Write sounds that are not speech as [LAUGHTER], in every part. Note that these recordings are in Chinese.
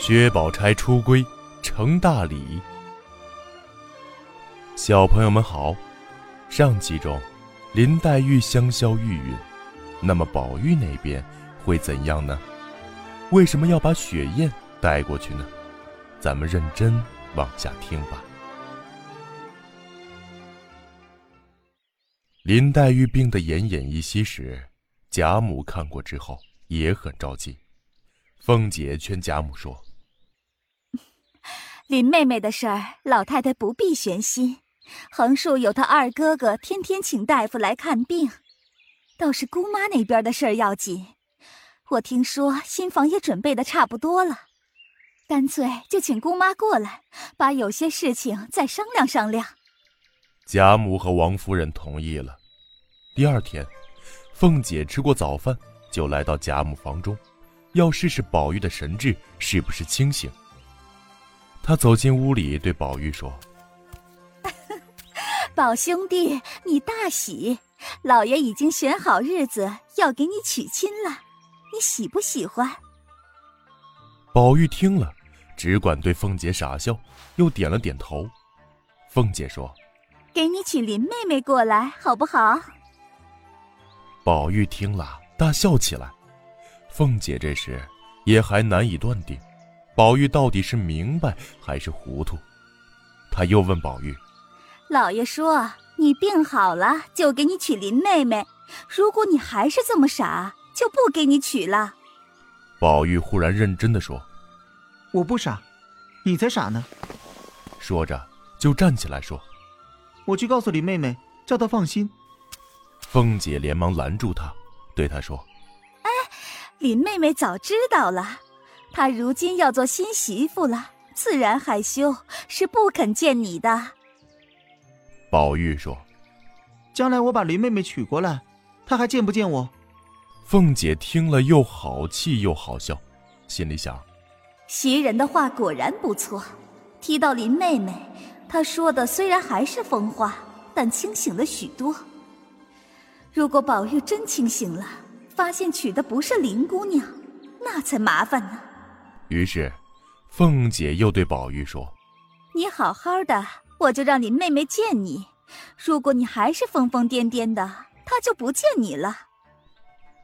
薛宝钗出闺成大礼。小朋友们好，上集中，林黛玉香消玉殒，那么宝玉那边会怎样呢？为什么要把雪雁带过去呢？咱们认真往下听吧。林黛玉病得奄奄一息时，贾母看过之后也很着急。凤姐劝贾母说：“林妹妹的事儿，老太太不必悬心。横竖有她二哥哥天天请大夫来看病，倒是姑妈那边的事儿要紧。我听说新房也准备的差不多了，干脆就请姑妈过来，把有些事情再商量商量。”贾母和王夫人同意了。第二天，凤姐吃过早饭，就来到贾母房中，要试试宝玉的神智是不是清醒。她走进屋里，对宝玉说：“宝兄弟，你大喜！老爷已经选好日子要给你娶亲了，你喜不喜欢？”宝玉听了，只管对凤姐傻笑，又点了点头。凤姐说。给你娶林妹妹过来，好不好？宝玉听了，大笑起来。凤姐这时也还难以断定，宝玉到底是明白还是糊涂。他又问宝玉：“老爷说你病好了就给你娶林妹妹，如果你还是这么傻，就不给你娶了。”宝玉忽然认真的说：“我不傻，你才傻呢。”说着就站起来说。我去告诉林妹妹，叫她放心。凤姐连忙拦住他，对她说：“哎，林妹妹早知道了，她如今要做新媳妇了，自然害羞，是不肯见你的。”宝玉说：“将来我把林妹妹娶过来，她还见不见我？”凤姐听了又好气又好笑，心里想：袭人的话果然不错，提到林妹妹。她说的虽然还是疯话，但清醒了许多。如果宝玉真清醒了，发现娶的不是林姑娘，那才麻烦呢。于是，凤姐又对宝玉说：“你好好的，我就让林妹妹见你。如果你还是疯疯癫癫的，她就不见你了。”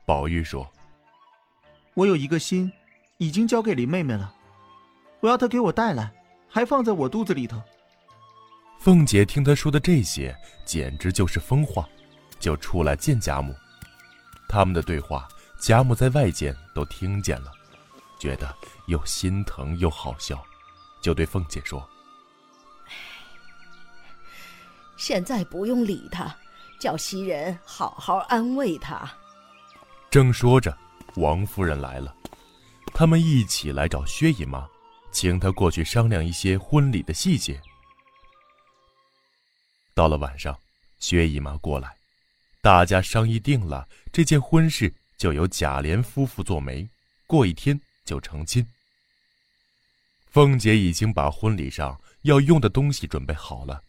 宝玉说：“我有一个心，已经交给林妹妹了。我要她给我带来，还放在我肚子里头。”凤姐听他说的这些，简直就是疯话，就出来见贾母。他们的对话，贾母在外间都听见了，觉得又心疼又好笑，就对凤姐说：“现在不用理他，叫袭人好好安慰他。”正说着，王夫人来了，他们一起来找薛姨妈，请她过去商量一些婚礼的细节。到了晚上，薛姨妈过来，大家商议定了，这件婚事就由贾琏夫妇做媒，过一天就成亲。凤姐已经把婚礼上要用的东西准备好了，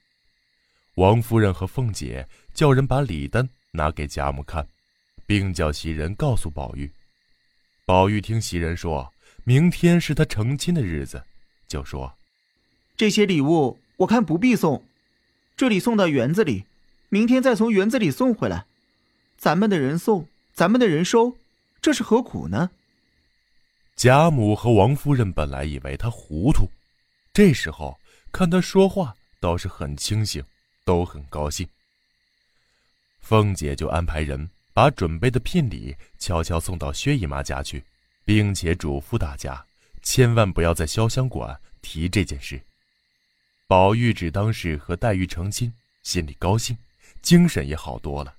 王夫人和凤姐叫人把礼单拿给贾母看，并叫袭人告诉宝玉。宝玉听袭人说明天是他成亲的日子，就说：“这些礼物我看不必送。”这里送到园子里，明天再从园子里送回来。咱们的人送，咱们的人收，这是何苦呢？贾母和王夫人本来以为他糊涂，这时候看他说话倒是很清醒，都很高兴。凤姐就安排人把准备的聘礼悄悄送到薛姨妈家去，并且嘱咐大家千万不要在潇湘馆提这件事。宝玉只当是和黛玉成亲，心里高兴，精神也好多了，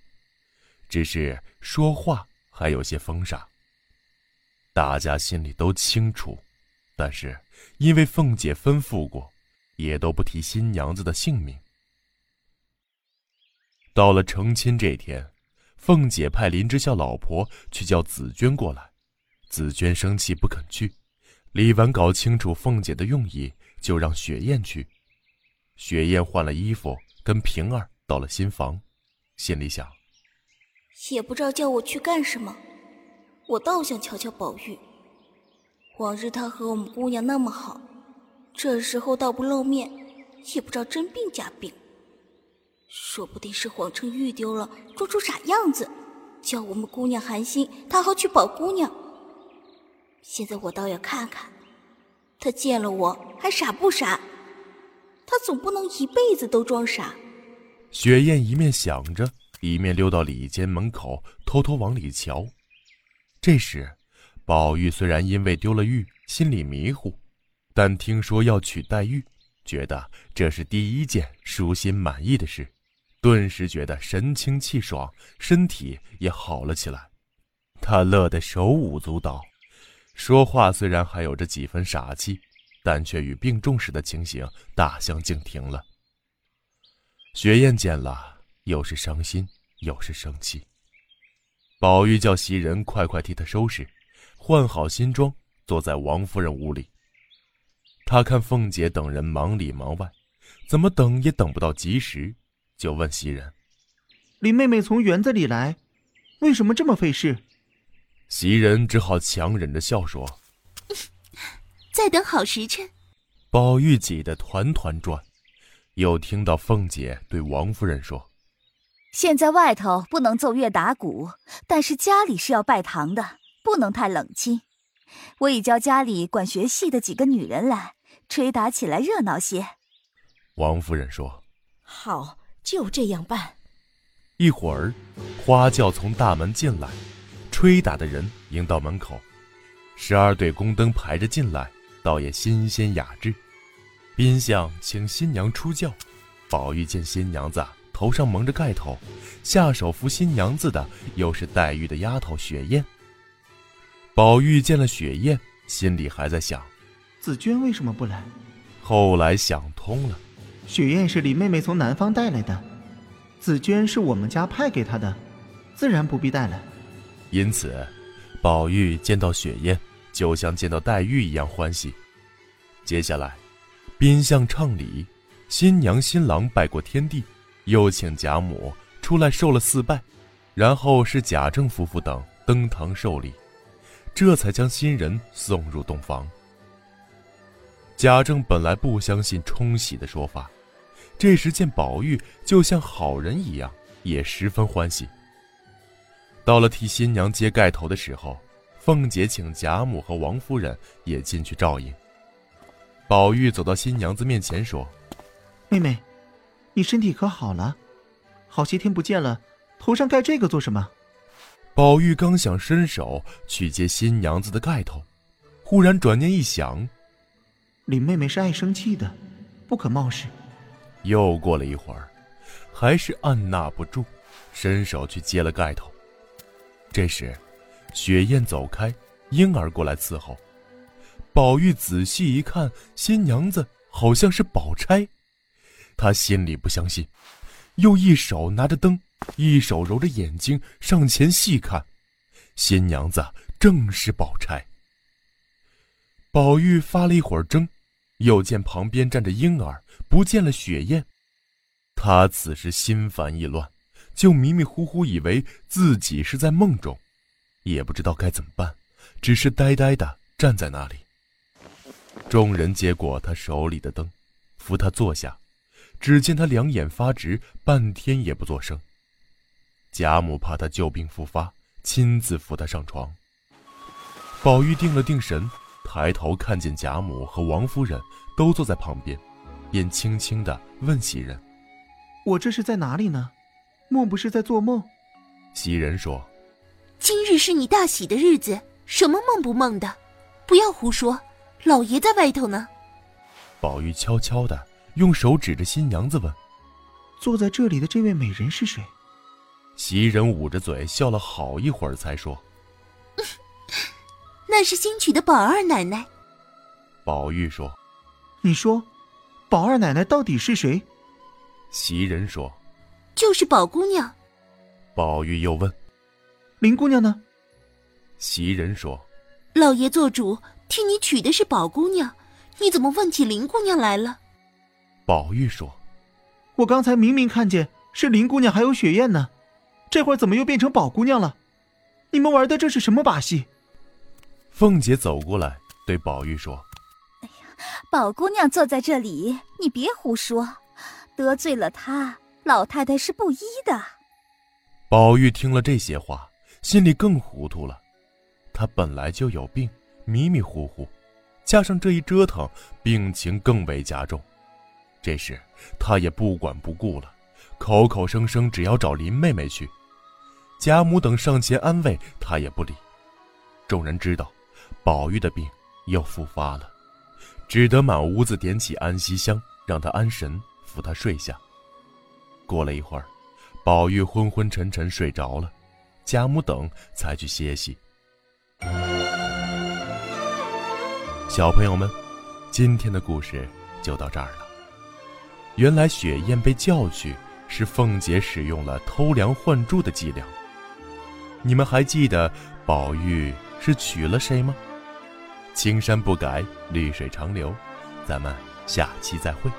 只是说话还有些风沙。大家心里都清楚，但是因为凤姐吩咐过，也都不提新娘子的姓名。到了成亲这天，凤姐派林之孝老婆去叫紫娟过来，紫娟生气不肯去。李纨搞清楚凤姐的用意，就让雪雁去。雪雁换了衣服，跟平儿到了新房，心里想：也不知道叫我去干什么，我倒想瞧瞧宝玉。往日他和我们姑娘那么好，这时候倒不露面，也不知道真病假病。说不定是谎称玉丢了，装出傻样子，叫我们姑娘寒心，他好去保姑娘。现在我倒要看看，他见了我还傻不傻？他总不能一辈子都装傻。雪雁一面想着，一面溜到里间门口，偷偷往里瞧。这时，宝玉虽然因为丢了玉，心里迷糊，但听说要娶黛玉，觉得这是第一件舒心满意的事，顿时觉得神清气爽，身体也好了起来。他乐得手舞足蹈，说话虽然还有着几分傻气，但却与病重时的情形大相径庭了。雪雁见了，又是伤心，又是生气。宝玉叫袭人快快替他收拾，换好新装，坐在王夫人屋里。他看凤姐等人忙里忙外，怎么等也等不到及时，就问袭人：“林妹妹从园子里来，为什么这么费事？”袭人只好强忍着笑说：[LAUGHS] “在等好时辰。”宝玉挤得团团转。又听到凤姐对王夫人说：“现在外头不能奏乐打鼓，但是家里是要拜堂的，不能太冷清。我已叫家里管学戏的几个女人来，吹打起来热闹些。”王夫人说：“好，就这样办。”一会儿，花轿从大门进来，吹打的人迎到门口，十二对宫灯排着进来，倒也新鲜雅致。宾相请新娘出轿，宝玉见新娘子头上蒙着盖头，下手扶新娘子的又是黛玉的丫头雪雁。宝玉见了雪雁，心里还在想：紫娟为什么不来？后来想通了，雪雁是李妹妹从南方带来的，紫娟是我们家派给她的，自然不必带来。因此，宝玉见到雪雁，就像见到黛玉一样欢喜。接下来。宾相唱礼，新娘新郎拜过天地，又请贾母出来受了四拜，然后是贾政夫妇等登堂受礼，这才将新人送入洞房。贾政本来不相信冲喜的说法，这时见宝玉就像好人一样，也十分欢喜。到了替新娘揭盖头的时候，凤姐请贾母和王夫人也进去照应。宝玉走到新娘子面前说：“妹妹，你身体可好了？好些天不见了，头上盖这个做什么？”宝玉刚想伸手去接新娘子的盖头，忽然转念一想，林妹妹是爱生气的，不可冒失。又过了一会儿，还是按捺不住，伸手去接了盖头。这时，雪雁走开，婴儿过来伺候。宝玉仔细一看，新娘子好像是宝钗，他心里不相信，又一手拿着灯，一手揉着眼睛上前细看，新娘子正是宝钗。宝玉发了一会儿怔，又见旁边站着婴儿，不见了雪雁，他此时心烦意乱，就迷迷糊糊以为自己是在梦中，也不知道该怎么办，只是呆呆的站在那里。众人接过他手里的灯，扶他坐下。只见他两眼发直，半天也不作声。贾母怕他旧病复发，亲自扶他上床。宝玉定了定神，抬头看见贾母和王夫人都坐在旁边，便轻轻的问袭人：“我这是在哪里呢？莫不是在做梦？”袭人说：“今日是你大喜的日子，什么梦不梦的？不要胡说。”老爷在外头呢。宝玉悄悄的用手指着新娘子问：“坐在这里的这位美人是谁？”袭人捂着嘴笑了好一会儿，才说：“ [LAUGHS] 那是新娶的宝二奶奶。”宝玉说：“你说，宝二奶奶到底是谁？”袭人说：“就是宝姑娘。”宝玉又问：“林姑娘呢？”袭人说：“老爷做主。”替你娶的是宝姑娘，你怎么问起林姑娘来了？宝玉说：“我刚才明明看见是林姑娘还有雪雁呢，这会儿怎么又变成宝姑娘了？你们玩的这是什么把戏？”凤姐走过来，对宝玉说：“哎呀，宝姑娘坐在这里，你别胡说，得罪了她，老太太是不依的。”宝玉听了这些话，心里更糊涂了。他本来就有病，迷迷糊糊，加上这一折腾，病情更为加重。这时他也不管不顾了，口口声声只要找林妹妹去。贾母等上前安慰，他也不理。众人知道，宝玉的病又复发了，只得满屋子点起安息香，让他安神，扶他睡下。过了一会儿，宝玉昏昏沉沉睡着了，贾母等才去歇息。小朋友们，今天的故事就到这儿了。原来雪雁被叫去，是凤姐使用了偷梁换柱的伎俩。你们还记得宝玉是娶了谁吗？青山不改，绿水长流。咱们下期再会。